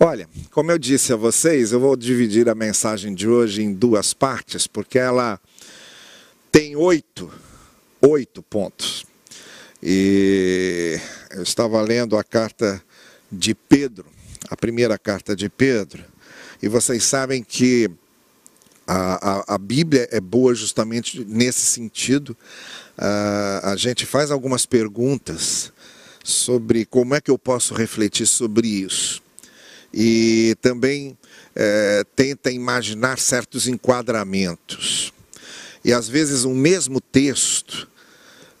Olha, como eu disse a vocês, eu vou dividir a mensagem de hoje em duas partes, porque ela tem oito, oito pontos. E eu estava lendo a carta de Pedro, a primeira carta de Pedro, e vocês sabem que a, a, a Bíblia é boa justamente nesse sentido. Uh, a gente faz algumas perguntas sobre como é que eu posso refletir sobre isso e também é, tenta imaginar certos enquadramentos. E às vezes um mesmo texto,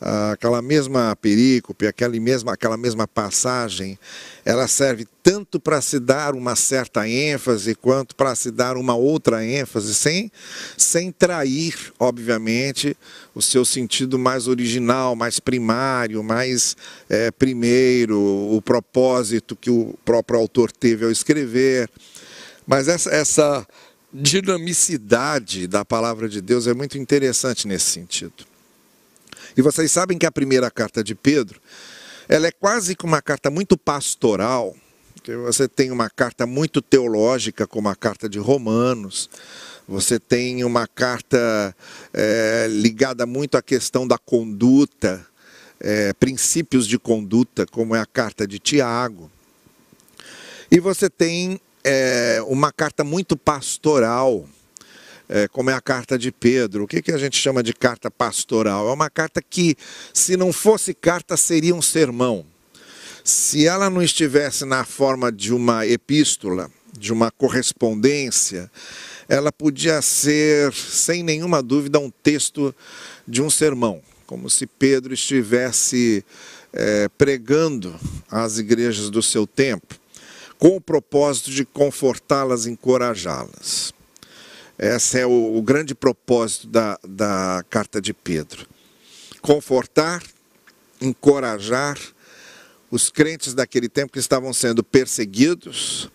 aquela mesma perícope, aquela mesma, aquela mesma passagem, ela serve tanto para se dar uma certa ênfase quanto para se dar uma outra ênfase, sem, sem trair, obviamente, o seu sentido mais original, mais primário, mais é, primeiro, o propósito que o próprio autor teve ao escrever. Mas essa, essa dinamicidade da palavra de Deus é muito interessante nesse sentido. E vocês sabem que a primeira carta de Pedro, ela é quase que uma carta muito pastoral, você tem uma carta muito teológica, como a carta de Romanos, você tem uma carta é, ligada muito à questão da conduta, é, princípios de conduta, como é a carta de Tiago. E você tem é, uma carta muito pastoral, é, como é a carta de Pedro. O que, que a gente chama de carta pastoral? É uma carta que, se não fosse carta, seria um sermão. Se ela não estivesse na forma de uma epístola, de uma correspondência, ela podia ser, sem nenhuma dúvida, um texto de um sermão, como se Pedro estivesse é, pregando às igrejas do seu tempo, com o propósito de confortá-las, encorajá-las. Esse é o, o grande propósito da, da carta de Pedro. Confortar, encorajar os crentes daquele tempo que estavam sendo perseguidos.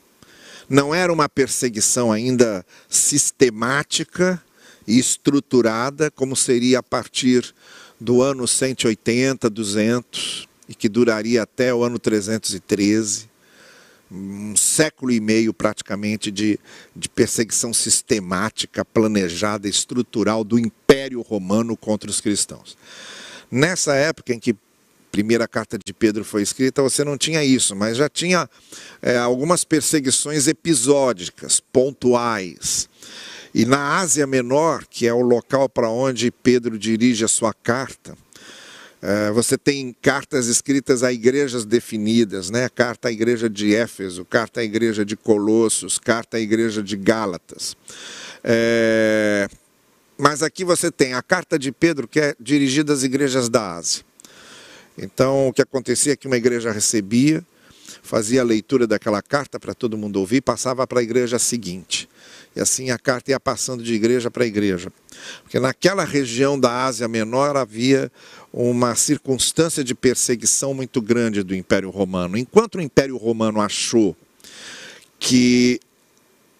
Não era uma perseguição ainda sistemática e estruturada, como seria a partir do ano 180, 200, e que duraria até o ano 313 um século e meio praticamente de, de perseguição sistemática, planejada, estrutural do Império Romano contra os cristãos. Nessa época em que primeira carta de Pedro foi escrita, você não tinha isso, mas já tinha é, algumas perseguições episódicas, pontuais. E na Ásia Menor, que é o local para onde Pedro dirige a sua carta, você tem cartas escritas a igrejas definidas, né? Carta à igreja de Éfeso, carta à igreja de Colossos, carta à igreja de Gálatas. É... Mas aqui você tem a carta de Pedro, que é dirigida às igrejas da Ásia. Então, o que acontecia é que uma igreja recebia, fazia a leitura daquela carta para todo mundo ouvir, passava para a igreja seguinte. E assim a carta ia passando de igreja para igreja. Porque naquela região da Ásia Menor havia uma circunstância de perseguição muito grande do Império Romano. Enquanto o Império Romano achou que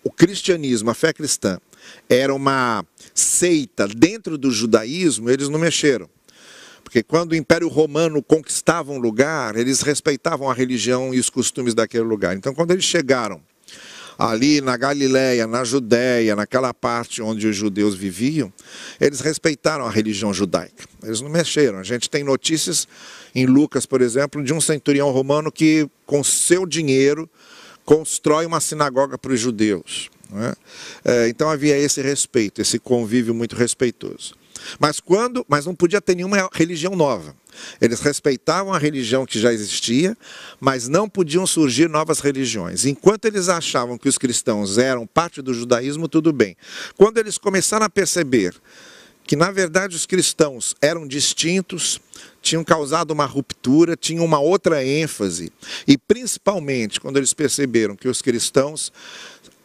o cristianismo, a fé cristã, era uma seita dentro do judaísmo, eles não mexeram. Porque quando o Império Romano conquistava um lugar, eles respeitavam a religião e os costumes daquele lugar. Então, quando eles chegaram ali na Galiléia, na Judéia, naquela parte onde os judeus viviam, eles respeitaram a religião judaica. Eles não mexeram. A gente tem notícias em Lucas, por exemplo, de um centurião romano que, com seu dinheiro, constrói uma sinagoga para os judeus. É? É, então havia esse respeito, esse convívio muito respeitoso. Mas quando, mas não podia ter nenhuma religião nova. Eles respeitavam a religião que já existia, mas não podiam surgir novas religiões. Enquanto eles achavam que os cristãos eram parte do judaísmo, tudo bem. Quando eles começaram a perceber que na verdade os cristãos eram distintos, tinham causado uma ruptura, tinham uma outra ênfase, e principalmente quando eles perceberam que os cristãos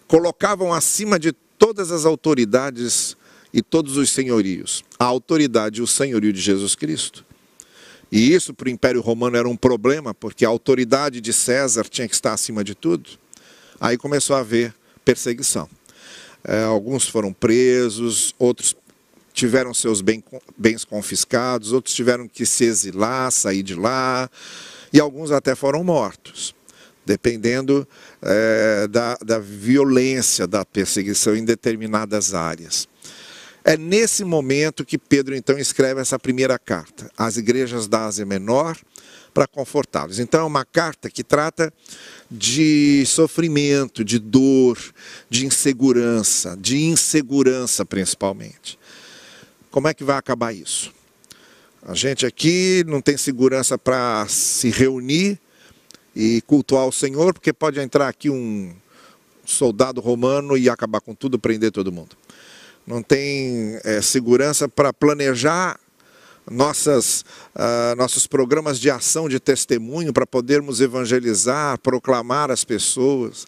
colocavam acima de todas as autoridades e todos os senhorios a autoridade e o senhorio de Jesus Cristo. E isso para o Império Romano era um problema, porque a autoridade de César tinha que estar acima de tudo. Aí começou a haver perseguição. É, alguns foram presos, outros tiveram seus bens confiscados, outros tiveram que se exilar, sair de lá, e alguns até foram mortos. dependendo é, da, da violência da perseguição em determinadas áreas. É nesse momento que Pedro então escreve essa primeira carta às igrejas da Ásia Menor para confortá-los. Então é uma carta que trata de sofrimento, de dor, de insegurança, de insegurança principalmente. Como é que vai acabar isso? A gente aqui não tem segurança para se reunir e cultuar o Senhor, porque pode entrar aqui um soldado romano e acabar com tudo, prender todo mundo não tem é, segurança para planejar nossas, uh, nossos programas de ação de testemunho para podermos evangelizar, proclamar as pessoas.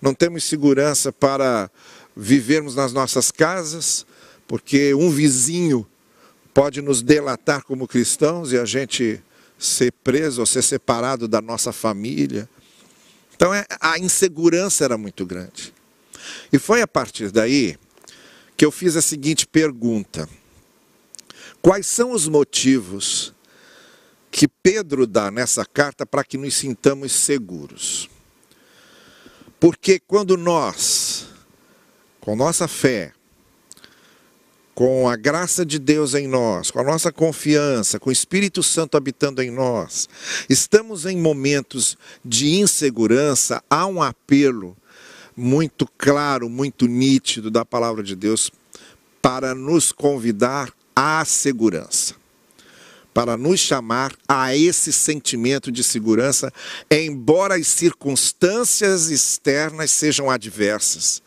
Não temos segurança para vivermos nas nossas casas, porque um vizinho pode nos delatar como cristãos e a gente ser preso ou ser separado da nossa família. Então é, a insegurança era muito grande. E foi a partir daí que eu fiz a seguinte pergunta: Quais são os motivos que Pedro dá nessa carta para que nos sintamos seguros? Porque quando nós, com nossa fé, com a graça de Deus em nós, com a nossa confiança, com o Espírito Santo habitando em nós, estamos em momentos de insegurança, há um apelo muito claro, muito nítido da palavra de Deus para nos convidar à segurança, para nos chamar a esse sentimento de segurança, embora as circunstâncias externas sejam adversas,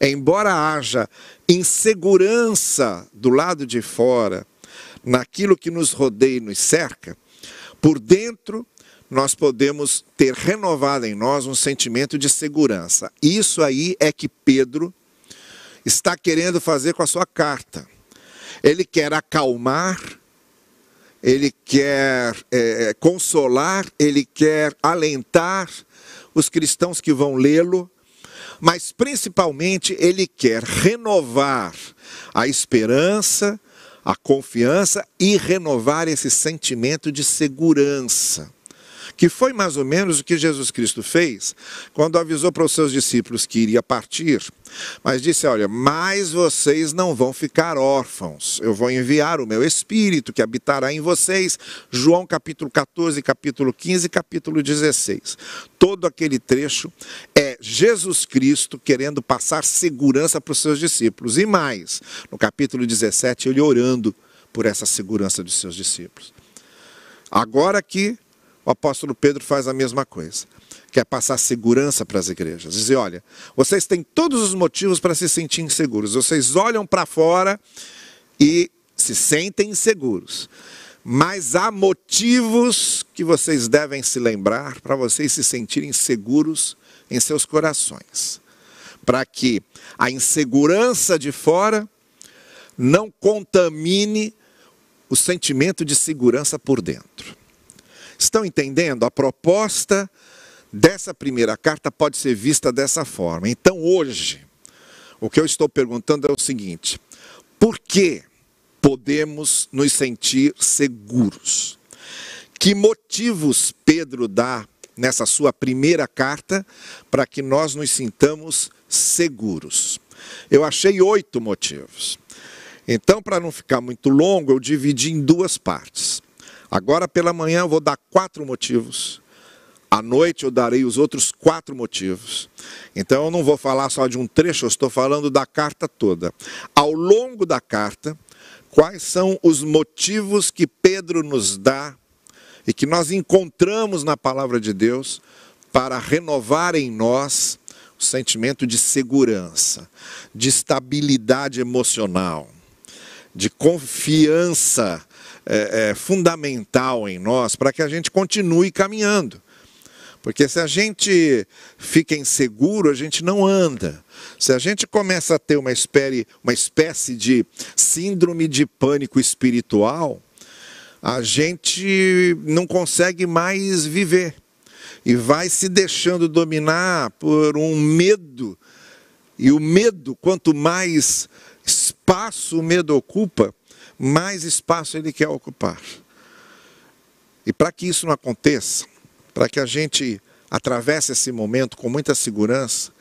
embora haja insegurança do lado de fora, naquilo que nos rodeia e nos cerca, por dentro nós podemos ter renovado em nós um sentimento de segurança. Isso aí é que Pedro está querendo fazer com a sua carta. Ele quer acalmar, ele quer é, consolar, ele quer alentar os cristãos que vão lê-lo, mas principalmente ele quer renovar a esperança, a confiança e renovar esse sentimento de segurança que foi mais ou menos o que Jesus Cristo fez quando avisou para os seus discípulos que iria partir, mas disse: Olha, mas vocês não vão ficar órfãos, eu vou enviar o meu Espírito que habitará em vocês. João capítulo 14, capítulo 15, capítulo 16. Todo aquele trecho é Jesus Cristo querendo passar segurança para os seus discípulos. E mais, no capítulo 17, ele orando por essa segurança dos seus discípulos. Agora que o apóstolo Pedro faz a mesma coisa. Quer passar segurança para as igrejas. Dizer, olha, vocês têm todos os motivos para se sentir inseguros. Vocês olham para fora e se sentem inseguros. Mas há motivos que vocês devem se lembrar para vocês se sentirem seguros em seus corações. Para que a insegurança de fora não contamine o sentimento de segurança por dentro. Estão entendendo? A proposta dessa primeira carta pode ser vista dessa forma. Então, hoje, o que eu estou perguntando é o seguinte: por que podemos nos sentir seguros? Que motivos Pedro dá nessa sua primeira carta para que nós nos sintamos seguros? Eu achei oito motivos. Então, para não ficar muito longo, eu dividi em duas partes. Agora pela manhã eu vou dar quatro motivos. À noite eu darei os outros quatro motivos. Então eu não vou falar só de um trecho, eu estou falando da carta toda. Ao longo da carta, quais são os motivos que Pedro nos dá e que nós encontramos na palavra de Deus para renovar em nós o sentimento de segurança, de estabilidade emocional, de confiança é, é, fundamental em nós para que a gente continue caminhando. Porque se a gente fica inseguro, a gente não anda. Se a gente começa a ter uma espécie, uma espécie de síndrome de pânico espiritual, a gente não consegue mais viver. E vai se deixando dominar por um medo. E o medo, quanto mais espaço o medo ocupa, mais espaço ele quer ocupar. E para que isso não aconteça, para que a gente atravesse esse momento com muita segurança,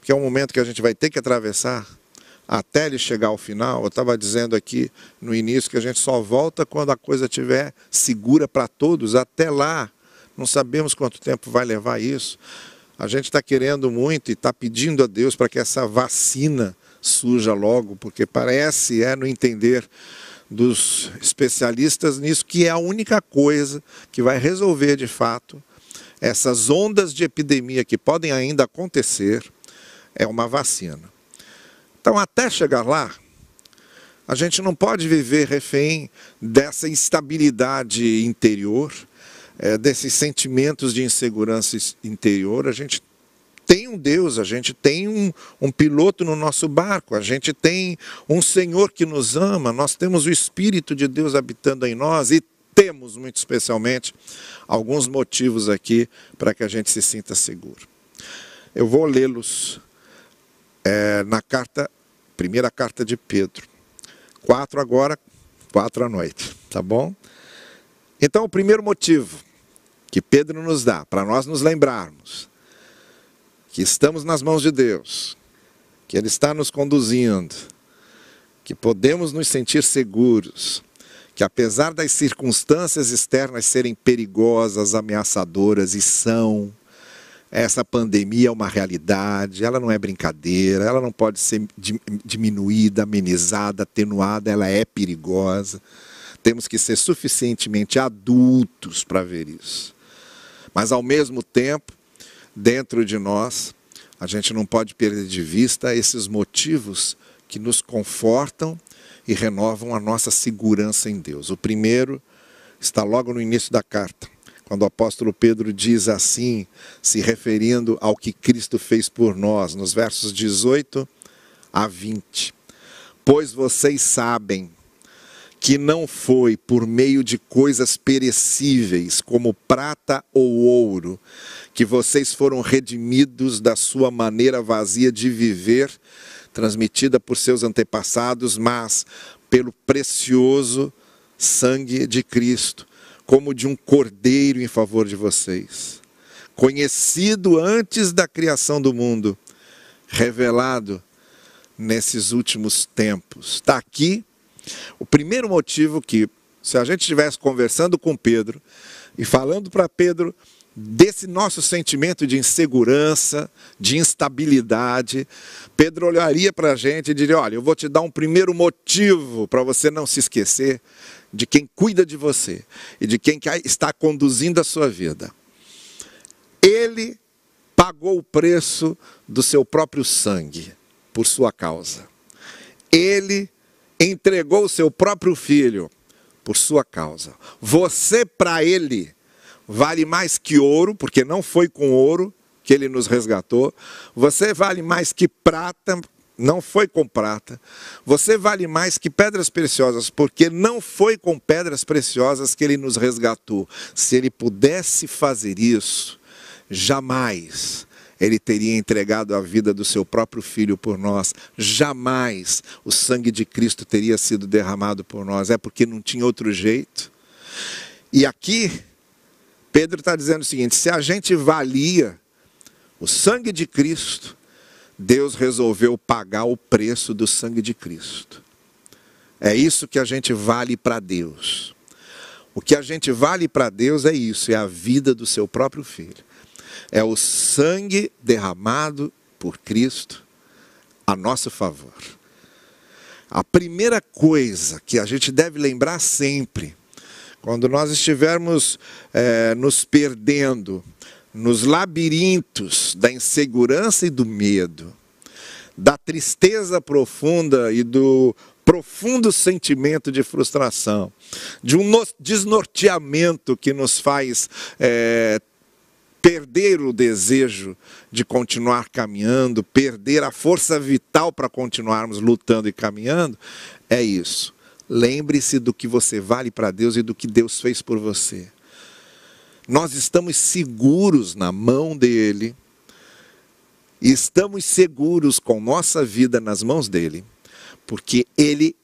porque é um momento que a gente vai ter que atravessar até ele chegar ao final. Eu estava dizendo aqui no início que a gente só volta quando a coisa estiver segura para todos. Até lá, não sabemos quanto tempo vai levar isso. A gente está querendo muito e está pedindo a Deus para que essa vacina surja logo, porque parece, é no entender dos especialistas nisso, que é a única coisa que vai resolver de fato essas ondas de epidemia que podem ainda acontecer, é uma vacina. Então, até chegar lá, a gente não pode viver refém dessa instabilidade interior, é, desses sentimentos de insegurança interior. A gente tem um Deus, a gente tem um, um, piloto no nosso barco, a gente tem um Senhor que nos ama, nós temos o Espírito de Deus habitando em nós e temos, muito especialmente, alguns motivos aqui para que a gente se sinta seguro. Eu vou lê-los é, na carta Primeira carta de Pedro. Quatro agora, quatro à noite, tá bom? Então, o primeiro motivo que Pedro nos dá para nós nos lembrarmos que estamos nas mãos de Deus, que Ele está nos conduzindo, que podemos nos sentir seguros, que apesar das circunstâncias externas serem perigosas, ameaçadoras e são, essa pandemia é uma realidade, ela não é brincadeira, ela não pode ser diminuída, amenizada, atenuada, ela é perigosa. Temos que ser suficientemente adultos para ver isso. Mas ao mesmo tempo, dentro de nós, a gente não pode perder de vista esses motivos que nos confortam e renovam a nossa segurança em Deus. O primeiro está logo no início da carta quando o apóstolo Pedro diz assim, se referindo ao que Cristo fez por nós, nos versos 18 a 20: Pois vocês sabem que não foi por meio de coisas perecíveis, como prata ou ouro, que vocês foram redimidos da sua maneira vazia de viver, transmitida por seus antepassados, mas pelo precioso sangue de Cristo como de um cordeiro em favor de vocês, conhecido antes da criação do mundo, revelado nesses últimos tempos. Está aqui o primeiro motivo que, se a gente estivesse conversando com Pedro e falando para Pedro desse nosso sentimento de insegurança, de instabilidade, Pedro olharia para a gente e diria: Olha, eu vou te dar um primeiro motivo para você não se esquecer de quem cuida de você e de quem está conduzindo a sua vida. Ele pagou o preço do seu próprio sangue por sua causa. Ele entregou o seu próprio filho por sua causa. Você, para ele, vale mais que ouro, porque não foi com ouro que ele nos resgatou. Você vale mais que prata, não foi com prata. Você vale mais que pedras preciosas, porque não foi com pedras preciosas que ele nos resgatou. Se ele pudesse fazer isso, jamais ele teria entregado a vida do seu próprio filho por nós. Jamais o sangue de Cristo teria sido derramado por nós. É porque não tinha outro jeito. E aqui, Pedro está dizendo o seguinte: se a gente valia o sangue de Cristo, Deus resolveu pagar o preço do sangue de Cristo. É isso que a gente vale para Deus. O que a gente vale para Deus é isso, é a vida do seu próprio filho. É o sangue derramado por Cristo a nosso favor. A primeira coisa que a gente deve lembrar sempre, quando nós estivermos é, nos perdendo, nos labirintos da insegurança e do medo, da tristeza profunda e do profundo sentimento de frustração, de um desnorteamento que nos faz é, perder o desejo de continuar caminhando, perder a força vital para continuarmos lutando e caminhando, é isso. Lembre-se do que você vale para Deus e do que Deus fez por você. Nós estamos seguros na mão dele estamos seguros com nossa vida nas mãos dele, porque ele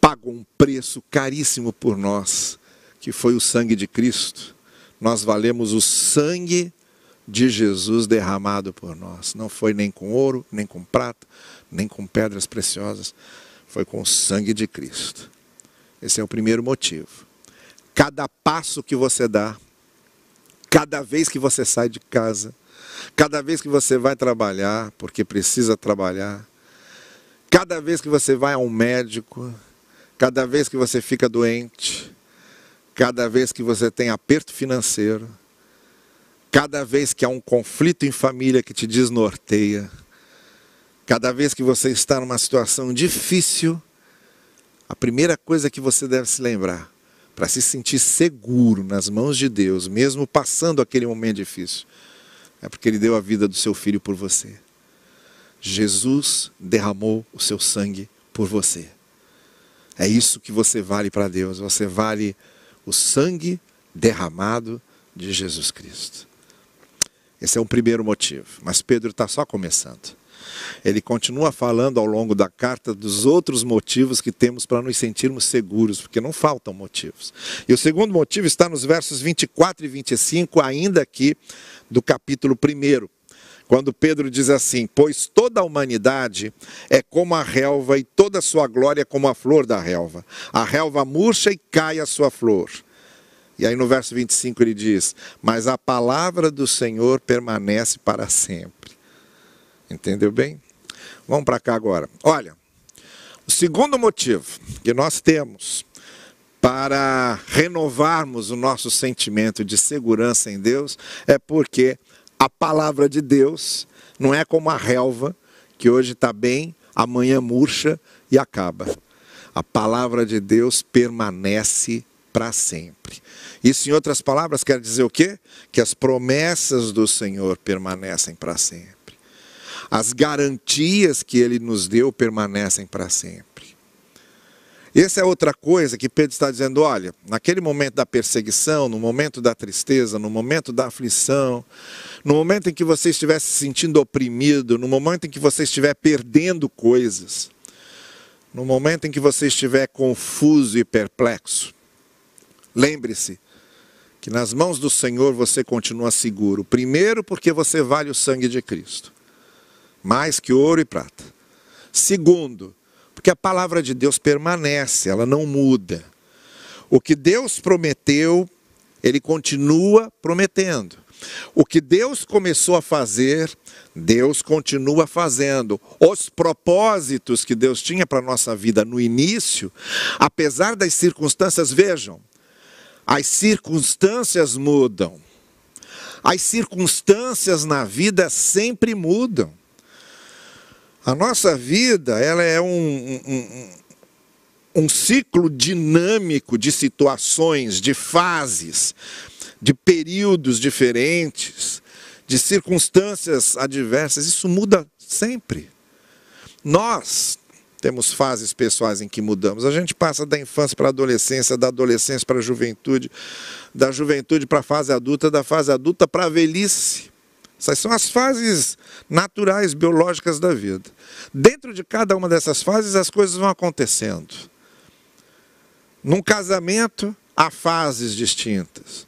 pagou um preço caríssimo por nós, que foi o sangue de Cristo. Nós valemos o sangue de Jesus derramado por nós. Não foi nem com ouro, nem com prata, nem com pedras preciosas, foi com o sangue de Cristo. Esse é o primeiro motivo. Cada passo que você dá, cada vez que você sai de casa, cada vez que você vai trabalhar, porque precisa trabalhar, cada vez que você vai a um médico, cada vez que você fica doente, cada vez que você tem aperto financeiro, cada vez que há um conflito em família que te desnorteia, cada vez que você está numa situação difícil, a primeira coisa que você deve se lembrar para se sentir seguro nas mãos de Deus, mesmo passando aquele momento difícil, é porque Ele deu a vida do seu filho por você. Jesus derramou o seu sangue por você. É isso que você vale para Deus. Você vale o sangue derramado de Jesus Cristo. Esse é o primeiro motivo. Mas Pedro está só começando ele continua falando ao longo da carta dos outros motivos que temos para nos sentirmos seguros, porque não faltam motivos. E o segundo motivo está nos versos 24 e 25, ainda aqui do capítulo 1 quando Pedro diz assim: Pois toda a humanidade é como a relva, e toda a sua glória é como a flor da relva. A relva murcha e cai a sua flor. E aí no verso 25 ele diz: Mas a palavra do Senhor permanece para sempre. Entendeu bem? Vamos para cá agora. Olha, o segundo motivo que nós temos para renovarmos o nosso sentimento de segurança em Deus é porque a palavra de Deus não é como a relva, que hoje está bem, amanhã murcha e acaba. A palavra de Deus permanece para sempre. Isso, em outras palavras, quer dizer o quê? Que as promessas do Senhor permanecem para sempre as garantias que ele nos deu permanecem para sempre. Essa é outra coisa que Pedro está dizendo: olha, naquele momento da perseguição, no momento da tristeza, no momento da aflição, no momento em que você estiver se sentindo oprimido, no momento em que você estiver perdendo coisas, no momento em que você estiver confuso e perplexo, lembre-se que nas mãos do Senhor você continua seguro. Primeiro, porque você vale o sangue de Cristo mais que ouro e prata. Segundo, porque a palavra de Deus permanece, ela não muda. O que Deus prometeu, ele continua prometendo. O que Deus começou a fazer, Deus continua fazendo. Os propósitos que Deus tinha para a nossa vida no início, apesar das circunstâncias, vejam, as circunstâncias mudam. As circunstâncias na vida sempre mudam. A nossa vida ela é um, um, um ciclo dinâmico de situações, de fases, de períodos diferentes, de circunstâncias adversas. Isso muda sempre. Nós temos fases pessoais em que mudamos. A gente passa da infância para a adolescência, da adolescência para a juventude, da juventude para a fase adulta, da fase adulta para a velhice. Essas são as fases naturais, biológicas da vida. Dentro de cada uma dessas fases, as coisas vão acontecendo. Num casamento, há fases distintas.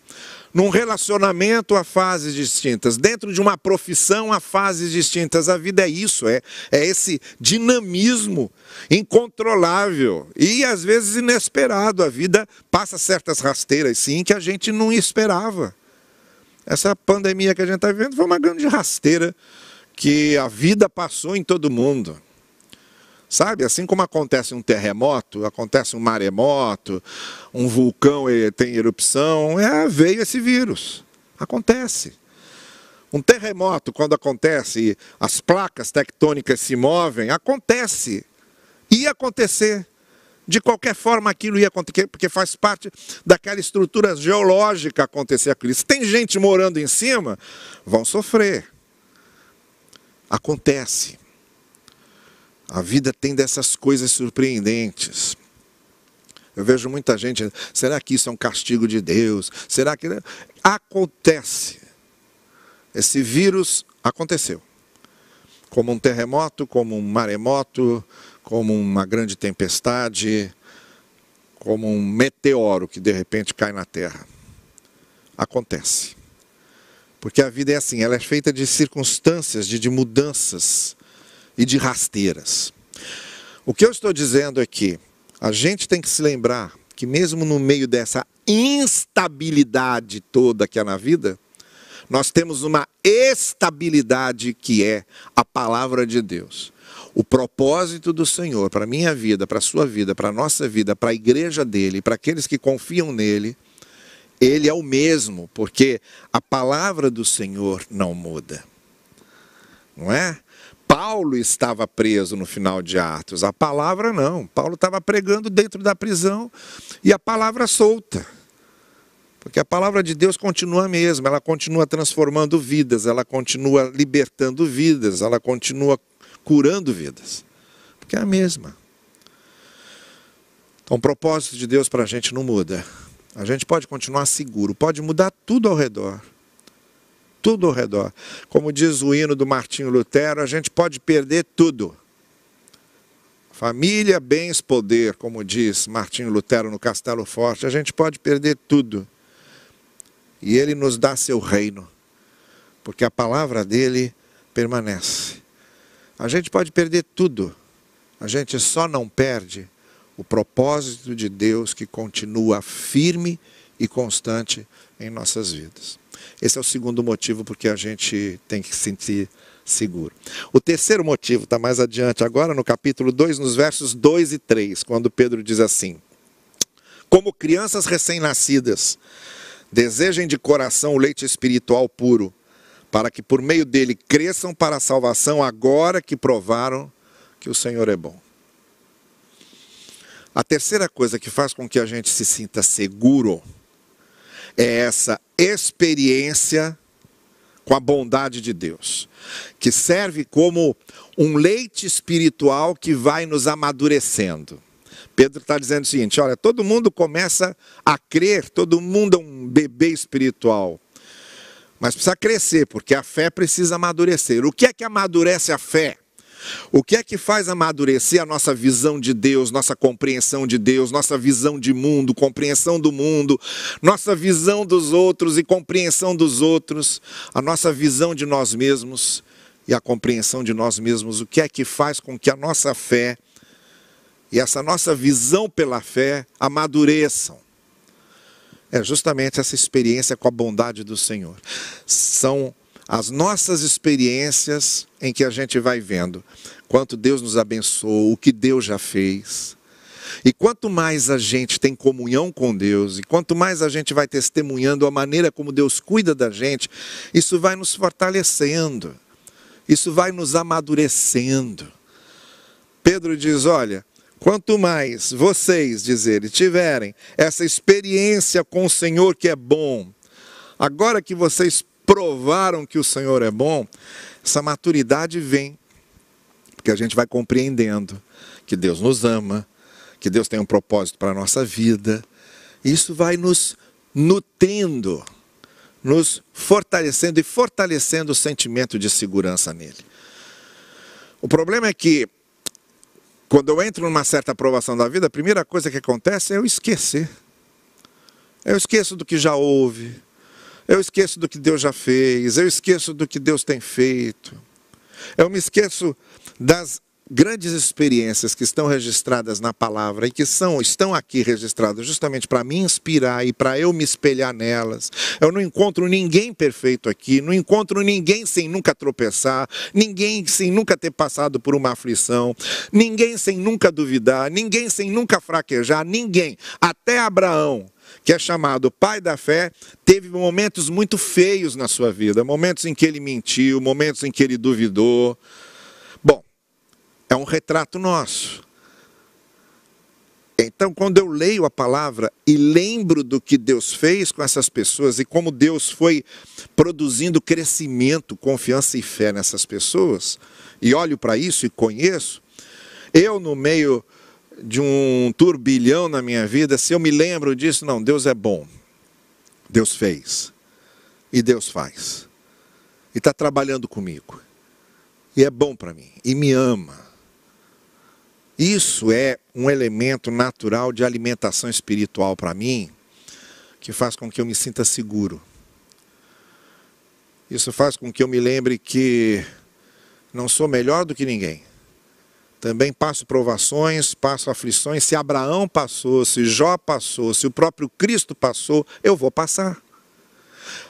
Num relacionamento, há fases distintas. Dentro de uma profissão, há fases distintas. A vida é isso, é, é esse dinamismo incontrolável e às vezes inesperado. A vida passa certas rasteiras, sim, que a gente não esperava. Essa pandemia que a gente está vivendo foi uma grande rasteira que a vida passou em todo mundo. Sabe, assim como acontece um terremoto, acontece um maremoto, um vulcão tem erupção, é, veio esse vírus. Acontece. Um terremoto, quando acontece, as placas tectônicas se movem, acontece. Ia acontecer. De qualquer forma, aquilo ia acontecer, porque faz parte daquela estrutura geológica acontecer aquilo. Se tem gente morando em cima, vão sofrer. Acontece. A vida tem dessas coisas surpreendentes. Eu vejo muita gente, será que isso é um castigo de Deus? Será que. Acontece. Esse vírus aconteceu. Como um terremoto, como um maremoto, como uma grande tempestade, como um meteoro que de repente cai na terra. Acontece. Porque a vida é assim, ela é feita de circunstâncias, de, de mudanças e de rasteiras. O que eu estou dizendo é que a gente tem que se lembrar que mesmo no meio dessa instabilidade toda que há na vida, nós temos uma estabilidade que é a palavra de Deus. O propósito do Senhor para a minha vida, para a sua vida, para a nossa vida, para a igreja dele, para aqueles que confiam nele, ele é o mesmo, porque a palavra do Senhor não muda. Não é? Paulo estava preso no final de Atos, a palavra não. Paulo estava pregando dentro da prisão e a palavra solta. Porque a palavra de Deus continua a mesma, ela continua transformando vidas, ela continua libertando vidas, ela continua curando vidas. Porque é a mesma. Então, o propósito de Deus para a gente não muda. A gente pode continuar seguro, pode mudar tudo ao redor. Tudo ao redor. Como diz o hino do Martinho Lutero, a gente pode perder tudo. Família, bens, poder, como diz Martinho Lutero no Castelo Forte, a gente pode perder tudo e ele nos dá seu reino, porque a palavra dele permanece. A gente pode perder tudo, a gente só não perde o propósito de Deus que continua firme e constante em nossas vidas. Esse é o segundo motivo porque a gente tem que se sentir seguro. O terceiro motivo está mais adiante, agora no capítulo 2, nos versos 2 e 3, quando Pedro diz assim: Como crianças recém-nascidas, Desejem de coração o leite espiritual puro, para que por meio dele cresçam para a salvação, agora que provaram que o Senhor é bom. A terceira coisa que faz com que a gente se sinta seguro é essa experiência com a bondade de Deus, que serve como um leite espiritual que vai nos amadurecendo. Pedro está dizendo o seguinte: olha, todo mundo começa a crer, todo mundo é um bebê espiritual. Mas precisa crescer, porque a fé precisa amadurecer. O que é que amadurece a fé? O que é que faz amadurecer a nossa visão de Deus, nossa compreensão de Deus, nossa visão de mundo, compreensão do mundo, nossa visão dos outros e compreensão dos outros, a nossa visão de nós mesmos e a compreensão de nós mesmos? O que é que faz com que a nossa fé e essa nossa visão pela fé amadureçam. É justamente essa experiência com a bondade do Senhor. São as nossas experiências em que a gente vai vendo quanto Deus nos abençoou, o que Deus já fez. E quanto mais a gente tem comunhão com Deus, e quanto mais a gente vai testemunhando a maneira como Deus cuida da gente, isso vai nos fortalecendo, isso vai nos amadurecendo. Pedro diz: Olha, Quanto mais vocês, diz ele, tiverem essa experiência com o Senhor que é bom, agora que vocês provaram que o Senhor é bom, essa maturidade vem, porque a gente vai compreendendo que Deus nos ama, que Deus tem um propósito para a nossa vida, isso vai nos nutrindo, nos fortalecendo e fortalecendo o sentimento de segurança nele. O problema é que quando eu entro numa certa aprovação da vida, a primeira coisa que acontece é eu esquecer. Eu esqueço do que já houve. Eu esqueço do que Deus já fez. Eu esqueço do que Deus tem feito. Eu me esqueço das grandes experiências que estão registradas na palavra e que são estão aqui registradas justamente para me inspirar e para eu me espelhar nelas. Eu não encontro ninguém perfeito aqui, não encontro ninguém sem nunca tropeçar, ninguém sem nunca ter passado por uma aflição, ninguém sem nunca duvidar, ninguém sem nunca fraquejar, ninguém, até Abraão que é chamado pai da fé, teve momentos muito feios na sua vida, momentos em que ele mentiu, momentos em que ele duvidou, é um retrato nosso. Então, quando eu leio a palavra e lembro do que Deus fez com essas pessoas e como Deus foi produzindo crescimento, confiança e fé nessas pessoas, e olho para isso e conheço, eu, no meio de um turbilhão na minha vida, se eu me lembro disso, não, Deus é bom. Deus fez. E Deus faz. E está trabalhando comigo. E é bom para mim. E me ama isso é um elemento natural de alimentação espiritual para mim, que faz com que eu me sinta seguro. Isso faz com que eu me lembre que não sou melhor do que ninguém. Também passo provações, passo aflições. Se Abraão passou, se Jó passou, se o próprio Cristo passou, eu vou passar.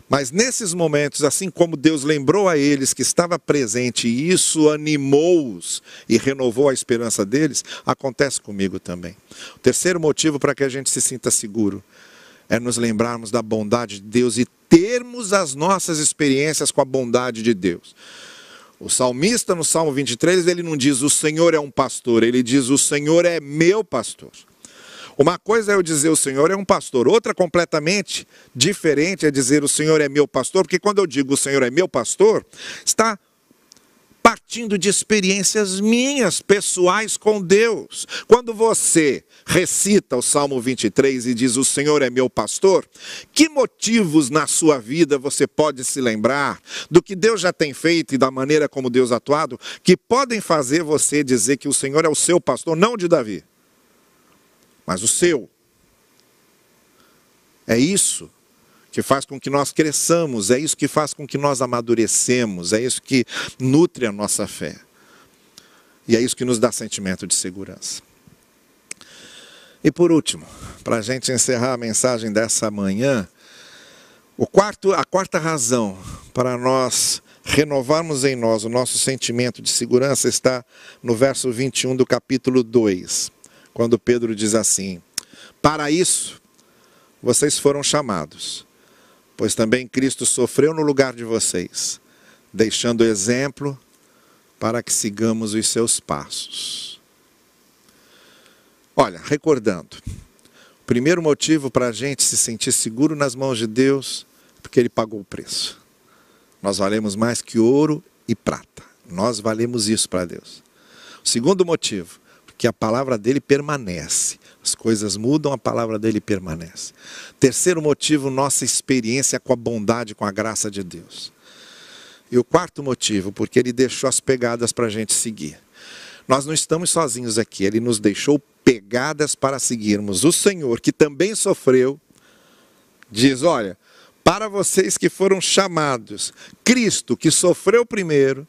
Mas nesses momentos, assim como Deus lembrou a eles que estava presente e isso animou-os e renovou a esperança deles, acontece comigo também. O terceiro motivo para que a gente se sinta seguro é nos lembrarmos da bondade de Deus e termos as nossas experiências com a bondade de Deus. O salmista no Salmo 23, ele não diz o Senhor é um pastor, ele diz o Senhor é meu pastor. Uma coisa é eu dizer o Senhor é um pastor, outra completamente diferente é dizer o Senhor é meu pastor, porque quando eu digo o Senhor é meu pastor, está partindo de experiências minhas, pessoais com Deus. Quando você recita o Salmo 23 e diz: O Senhor é meu pastor, que motivos na sua vida você pode se lembrar do que Deus já tem feito e da maneira como Deus atuado, que podem fazer você dizer que o Senhor é o seu pastor, não de Davi? Mas o seu. É isso que faz com que nós cresçamos, é isso que faz com que nós amadurecemos, é isso que nutre a nossa fé. E é isso que nos dá sentimento de segurança. E por último, para a gente encerrar a mensagem dessa manhã, o quarto, a quarta razão para nós renovarmos em nós o nosso sentimento de segurança está no verso 21 do capítulo 2 quando Pedro diz assim: Para isso vocês foram chamados, pois também Cristo sofreu no lugar de vocês, deixando exemplo para que sigamos os seus passos. Olha, recordando, o primeiro motivo para a gente se sentir seguro nas mãos de Deus, é porque Ele pagou o preço. Nós valemos mais que ouro e prata. Nós valemos isso para Deus. O segundo motivo, que a palavra dele permanece. As coisas mudam, a palavra dele permanece. Terceiro motivo, nossa experiência com a bondade, com a graça de Deus. E o quarto motivo, porque ele deixou as pegadas para a gente seguir. Nós não estamos sozinhos aqui, ele nos deixou pegadas para seguirmos. O Senhor, que também sofreu, diz: olha, para vocês que foram chamados, Cristo, que sofreu primeiro,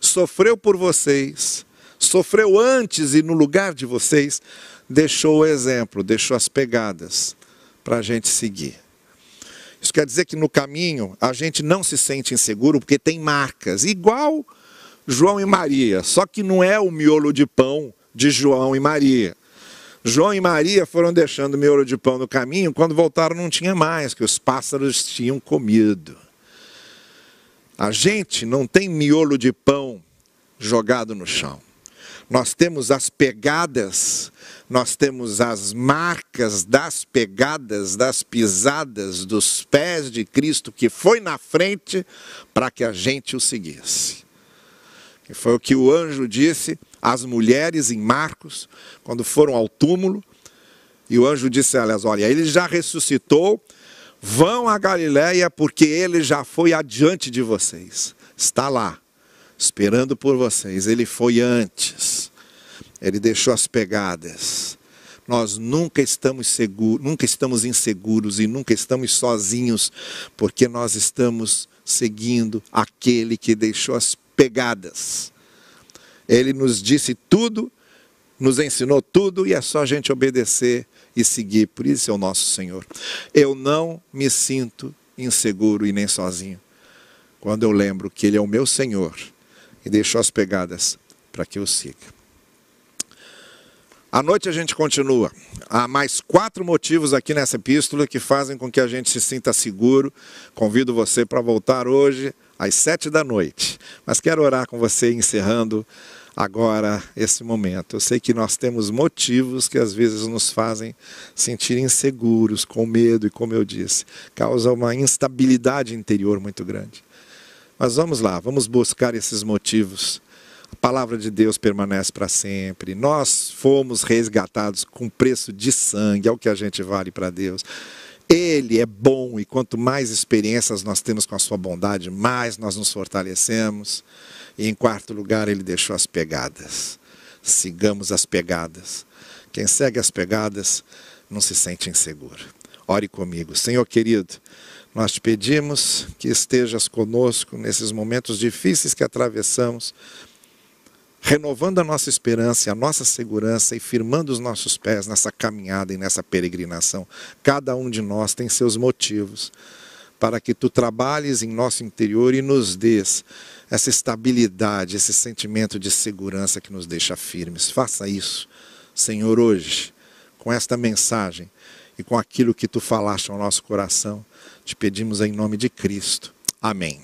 sofreu por vocês, sofreu antes e no lugar de vocês, deixou o exemplo, deixou as pegadas para a gente seguir. Isso quer dizer que no caminho a gente não se sente inseguro porque tem marcas, igual João e Maria, só que não é o miolo de pão de João e Maria. João e Maria foram deixando miolo de pão no caminho, quando voltaram não tinha mais, que os pássaros tinham comido. A gente não tem miolo de pão jogado no chão nós temos as pegadas, nós temos as marcas das pegadas, das pisadas dos pés de Cristo que foi na frente para que a gente o seguisse. Que foi o que o anjo disse às mulheres em Marcos, quando foram ao túmulo, e o anjo disse a elas: Olha, ele já ressuscitou, vão a Galiléia, porque ele já foi adiante de vocês. Está lá esperando por vocês. Ele foi antes. Ele deixou as pegadas. Nós nunca estamos seguros, nunca estamos inseguros e nunca estamos sozinhos, porque nós estamos seguindo aquele que deixou as pegadas. Ele nos disse tudo, nos ensinou tudo e é só a gente obedecer e seguir. Por isso é o nosso Senhor. Eu não me sinto inseguro e nem sozinho quando eu lembro que Ele é o meu Senhor e deixou as pegadas para que eu siga. À noite a gente continua. Há mais quatro motivos aqui nessa epístola que fazem com que a gente se sinta seguro. Convido você para voltar hoje às sete da noite. Mas quero orar com você encerrando agora esse momento. Eu sei que nós temos motivos que às vezes nos fazem sentir inseguros, com medo e, como eu disse, causa uma instabilidade interior muito grande. Mas vamos lá, vamos buscar esses motivos. A palavra de Deus permanece para sempre. Nós fomos resgatados com preço de sangue, é o que a gente vale para Deus. Ele é bom e quanto mais experiências nós temos com a sua bondade, mais nós nos fortalecemos. E em quarto lugar, ele deixou as pegadas. Sigamos as pegadas. Quem segue as pegadas não se sente inseguro. Ore comigo. Senhor querido, Nós te pedimos que estejas conosco nesses momentos difíceis que atravessamos, renovando a nossa esperança a nossa segurança e firmando os nossos pés nessa caminhada e nessa peregrinação. Cada um de nós tem seus motivos para que tu trabalhes em nosso interior e nos dês essa estabilidade, esse sentimento de segurança que nos deixa firmes. Faça isso, Senhor, hoje, com esta mensagem e com aquilo que tu falaste ao nosso coração. Te pedimos em nome de Cristo. Amém.